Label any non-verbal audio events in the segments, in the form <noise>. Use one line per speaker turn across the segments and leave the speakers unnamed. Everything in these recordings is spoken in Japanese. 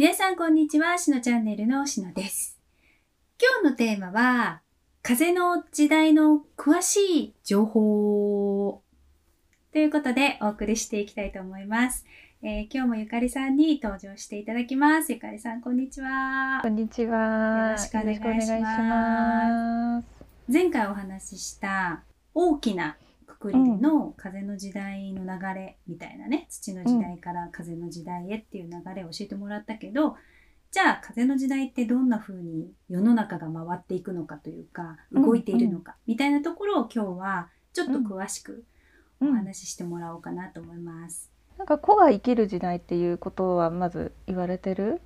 皆さんこんにちは、しのチャンネルのしのです。今日のテーマは、風の時代の詳しい情報ということでお送りしていきたいと思います。えー今日もゆかりさんに登場していただきます。ゆかりさん、こんにちは
こ。んにちは。
よろしくお願いします
よろくお願いします
前回お話しした大きなくくりでの風の時代の流れみたいなね、土の時代から風の時代へっていう流れを教えてもらったけど、じゃあ風の時代ってどんな風に世の中が回っていくのかというか
うん
動いているのかみたいなところを今日はちょっと詳しくお
うん
話ししてもらおうかなと思います。
なんか子が生きる時代っていうことはまず言われてる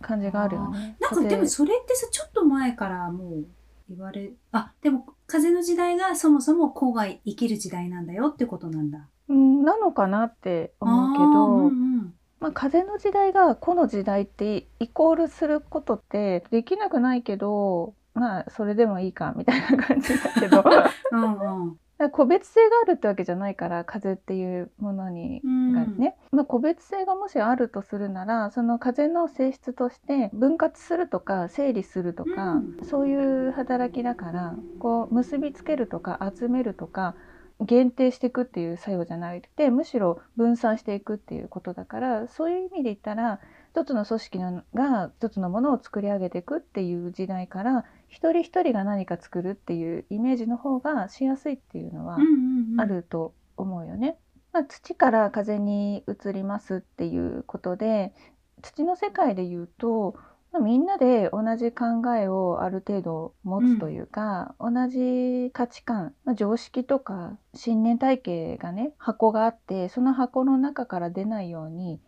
感じがあるよね。
なんかでも
風
それってさちょっと前からもう言われあでも風の時代がそもそも子が生きる時代なんだよってことなんだ。
うんなのかなって思うけど、
うんうん
まあ風の時代が子の時代ってイコールすることってできなくないけど、まあそれでもいいかみたいな感じだけど。<laughs>
うんうん
個別性があるってわけじゃないから風っていうものに
うん。
がね、まあ、個別性がもしあるとするならその風の性質として分割するとか整理するとか、
うん。
そういう働きだからこう結びつけるとか集めるとか限定していくっていう作用じゃなくてむしろ分散していくっていうことだからそういう意味で言ったら一つの組織のが一つのものを作り上げていくっていう時代から一人一人が何か作るっていうイメージの方がしやすいっていうのは
うんうんうん
あると思うよね。まあ、土から風に移りますっていうことで土の世界で言うと、まあみんなで同じ考えをある程度持つというか、同じ価値観、まあ、常識とか信念体系がね箱があってその箱の中から出ないように、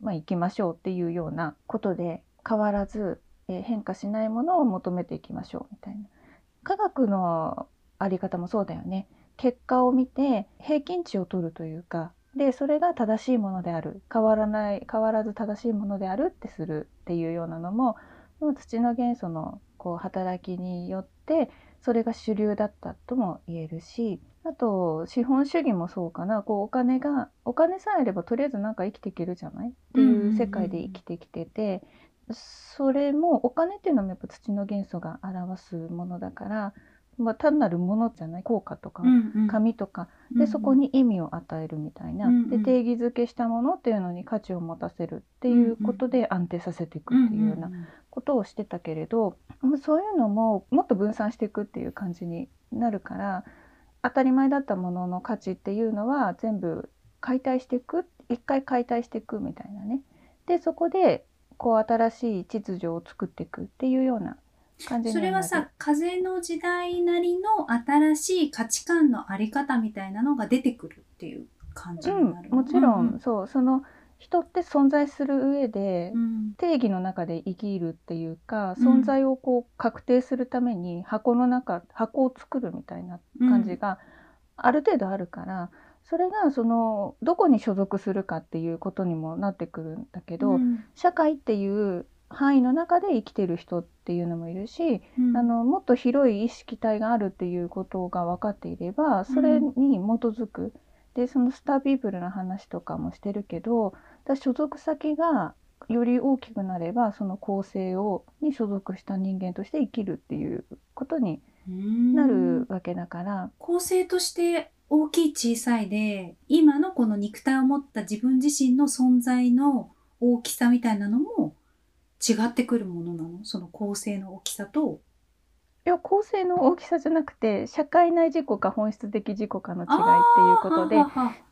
まあ、行きましょうっていうようなことで変わらず、えー変化しないものを求めていきましょうみたいな。科学のあり方もそうだよね。結果を見て平均値を取るというかでそれが正しいものである変わらない変わらず正しいものであるってするっていうようなのも土の元素のこう働きによってそれが主流だったとも言えるしあと資本主義もそうかなこうお金がお金さえあればとりあえずなんか生きていけるじゃない？っていう世界で生きてきててそれもお金っていうのもやっぱ土の元素が表すものだから、まあ、単なるものじゃない効果とか
うんうん。
紙とか。
うん
でそこに意味を与えるみたいな、
うんうん。
で定義づけしたものっていうのに価値を持たせるっていうことで安定させていくっていうようなことをしてたけれど、もうそういうのももっと分散していくっていう感じになるから当たり前だったものの価値っていうのは全部解体していく一回解体していくみたいなね。でそこでこう新しい秩序を作っていくっていうような感じになる
それはさ風の時代なりの新しい価値観のあり方みたいなのが出てくるっていう感じになる
うん、もちろん、そうその人って存在する上で、
うん。
定義の中で生きるっていうか
うん。
存在をこう確定するために箱の中箱を作るみたいな感じがある程度あるから、それがそのどこに所属するかっていうことにもなってくるんだけど、
うん。
社会っていう範囲の中で生きてる人っていうのもいるし、
うん。
あのもっと広い意識体があるっていうことが分かっていればそれに基づく、でそのスターピープルの話とかもしてるけどだ所属先がより大きくなればその構成をに所属した人間として生きるっていうことになるわけだから、
構成として大きい小さいで今のこの肉体を持った自分自身の存在の大きさみたいなのも違ってくるものなの？その構成の大きさと。
いや構成の大きさじゃなくて社会内自己か本質的自己かの違いっていうことで。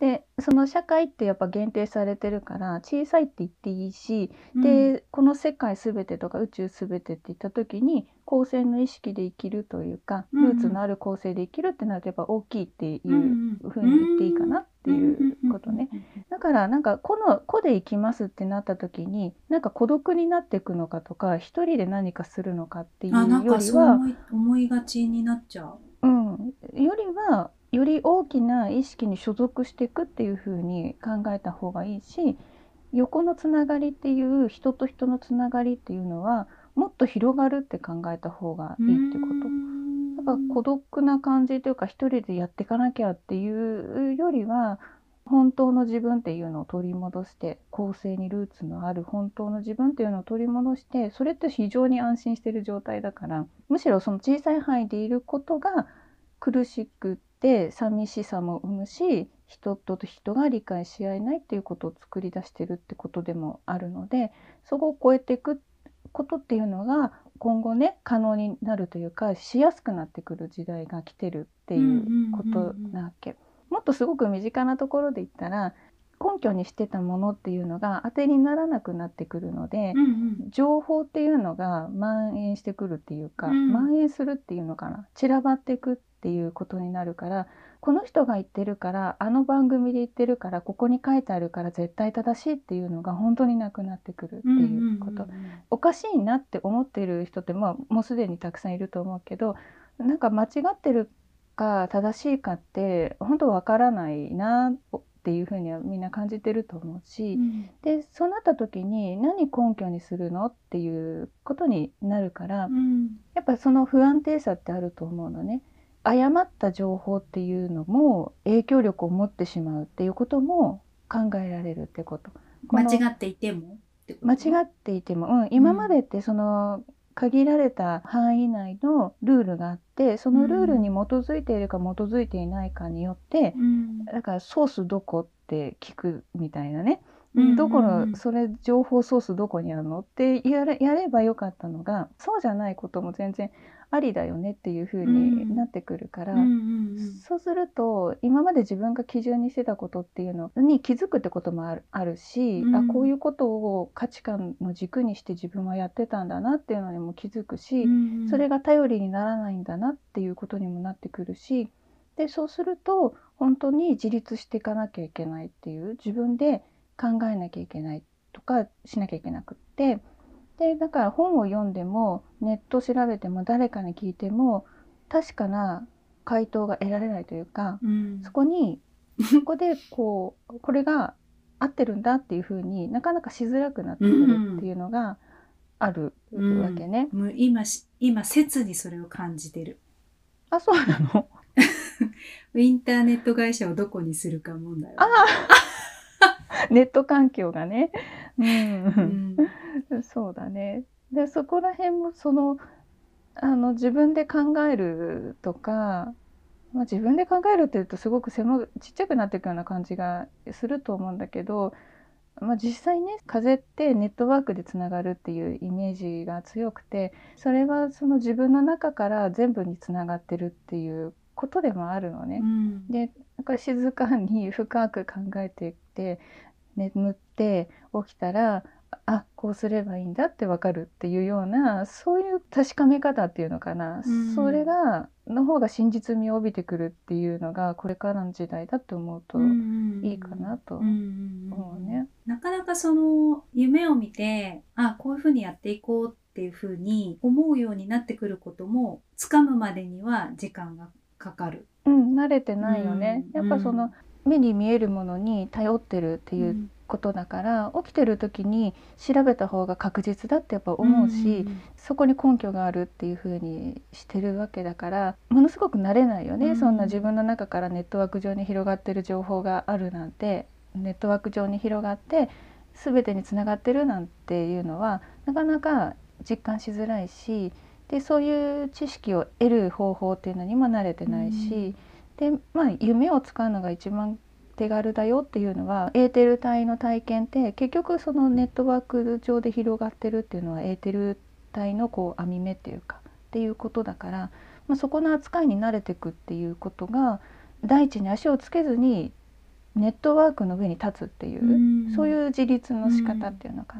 でその社会ってやっぱ限定されてるから小さいって言っていいし、
うん。
でこの世界全てとか宇宙全てって言った時に構成の意識で生きるというか、ルーツのある構成で生きるってなるとやっぱ大きいってい
う
ふうに言っていいかなっていうことね。
うん
だからなんか個の個で生きますってなった時になんか孤独になっていくのかとか一人で何かするのかっていうよりは
思いがちになっちゃう。
うん、よりはより大きな意識に所属していくっていう風に考えた方がいいし横のつながりっていう人と人のつながりっていうのはもっと広がるって考えた方がいいってこと。やっぱ孤独な感じというか一人でやっていかなきゃっていうよりは本当の自分っていうのを取り戻して公正にルーツのある本当の自分っていうのを取り戻してそれって非常に安心してる状態だからむしろその小さい範囲でいることが苦しくって寂しさも生むし人と人が理解し合えないっていうことを作り出してるってことでもあるのでそこを超えていくことっていうのが今後ね可能になるというかしやすくなってくる時代が来てるっていうことなわけ。もっとすごく身近なところで言ったら根拠にしてたものっていうのが当てにならなくなってくるので、
うんうん。
情報っていうのが蔓延してくるっていうか、
うん。
蔓延するっていうのかな。散らばっていくっていうことになるからこの人が言ってるからあの番組で言ってるからここに書いてあるから絶対正しいっていうのが本当になくなってくるっていうこと、
うんうんうん。
おかしいなって思ってる人って、まあ、もうすでにたくさんいると思うけどなんか間違ってるか正しいかって本当わからないなっていうふうにはみんな感じてると思うし、
うん。
でそうなった時に何根拠にするのっていうことになるから、
うん。
やっぱその不安定さってあると思うのね。誤った情報っていうのも影響力を持ってしまうっていうことも考えられるってこと。
間違っていても
間違っていても、うん、今までってその限られた範囲内のルールがあってそのルールに基づいているか基づいていないかによって、
うん。
だからソースどこって聞くみたいなね、
うん。
どこのそれ情報ソースどこにあるのってやれやればよかったのがそうじゃないことも全然ありだよねっていう風になってくるから、
うんうんうん。
そうすると今まで自分が基準にしてたことっていうのに気づくってこともあるあるし、
うん。
あこういうことを価値観の軸にして自分はやってたんだなっていうのにも気づくし、
うんうん。
それが頼りにならないんだなっていうことにもなってくるしでそうすると本当に自立していかなきゃいけないっていう自分で考えなきゃいけないとかしなきゃいけなくってでだから本を読んでもネット調べても誰かに聞いても確かな回答が得られないというか
うん。
そこにそこでこうこれが合ってるんだっていうふうになかなかしづらくなってくるっていうのがある
うん
わけね。
もう今し今切にそれを感じてる。
あそうなの？<laughs>
インターネット会社をどこにするか問題は。
あ <laughs> ネット環境がね。う、
うんん
そうだね。でそこら辺もそのあの自分で考えるとか、まあ、自分で考えるっていうとすごく狭くちっちゃくなっていくような感じがすると思うんだけど、まあ、実際ね風ってネットワークでつながるっていうイメージが強くてそれはその自分の中から全部につながってるっていうことでもあるのね。
うん
でなんか静かに深く考えていって眠って起きたらあこうすればいいんだってわかるっていうようなそういう確かめ方っていうのかな、
うん
それがの方が真実味を帯びてくるっていうのがこれからの時代だと思うといいかなと思うね。
なかなかその夢を見てあこういうふうにやっていこうっていうふうに思うようになってくることも掴むまでには時間がかかる。
うん、慣れてないよね。
うん
やっぱその目に見えるものに頼ってるっていう
うん
ことだから、起きてる時に調べた方が確実だってやっぱ思うし、
ん
そこに根拠があるっていう風にしてるわけだからものすごく慣れないよね、
うん
そんな自分の中からネットワーク上に広がってる情報があるなんて。ネットワーク上に広がって全てにつながってるなんていうのはなかなか実感しづらいしでそういう知識を得る方法っていうのにも慣れてないし、でまあ夢を使うのが一番手軽だよっていうのはエーテル体の体験って結局そのネットワーク上で広がってるっていうのはエーテル体のこう網目っていうかっていうことだから、まあ、そこの扱いに慣れていくっていうことが大地に足をつけずにネットワークの上に立つっていう、
うん。
そういう自立の仕方っていうのか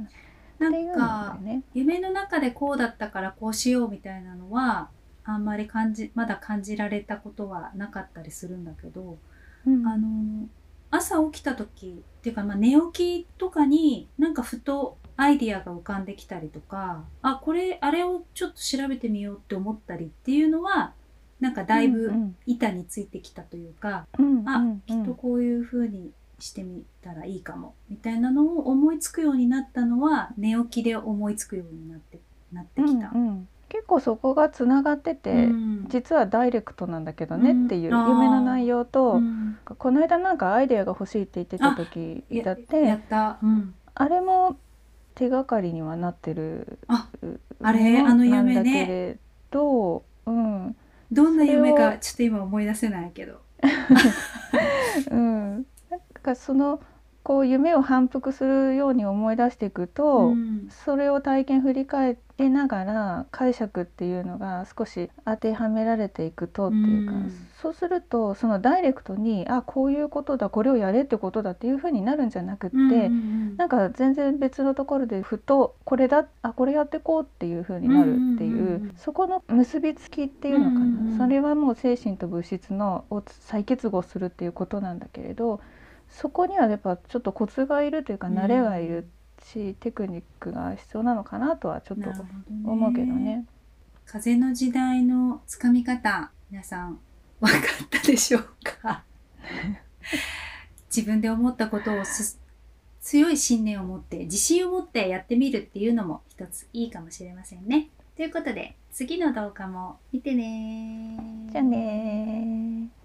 な、
なんか。夢の中でこうだったからこうしようみたいなのはあんまり感じまだ感じられたことはなかったりするんだけど、
うん。
あの朝起きた時っていうか、まあ、寝起きとかになんかふとアイディアが浮かんできたりとかあこれあれをちょっと調べてみようって思ったりっていうのはなんかだいぶ
うん
板についてきたというか、
うん
あ
うん。
きっとこういう風にしてみたらいいかもみたいなのを思いつくようになったのは寝起きで思いつくようになってなってきた。
うんうん結構そこがつながってて、
うん。
実はダイレクトなんだけどねっていう夢の内容と、
うん。
この間なんかアイデアが欲しいって言ってた時
や
だって
やった、うん、
あれも手がかりにはなってる
あ
う
あれ？あの夢ね。
なんだけれど、うん。
どんな夢かちょっと今思い出せないけど。<laughs>
うん、なんかそのこう夢を反復するように思い出していくと、
うん。
それを体験振り返りながら解釈っていうのが少し当てはめられていくとっていうか、
うん。
そうするとそのダイレクトにあこういうことだこれをやれってことだっていうふうになるんじゃなくって、
うんうん
なんか全然別のところでふとこれだあこれやってこうっていう風になるっていう,、
うんうんうんうん。
そこの結びつきっていうのかな、
うんうんうん。
それはもう精神と物質のを再結合するっていうことなんだけれどそこにはやっぱちょっとコツがいるというか
うん
慣れがいるし、テクニックが必要なのかなとはちょっと思うけどね。
風の時代のつかみ方皆さん分かったでしょうか？<laughs> 自分で思ったことをす強い信念を持って自信を持ってやってみるっていうのも一ついいかもしれませんね。ということで次の動画も見てね
じゃあねー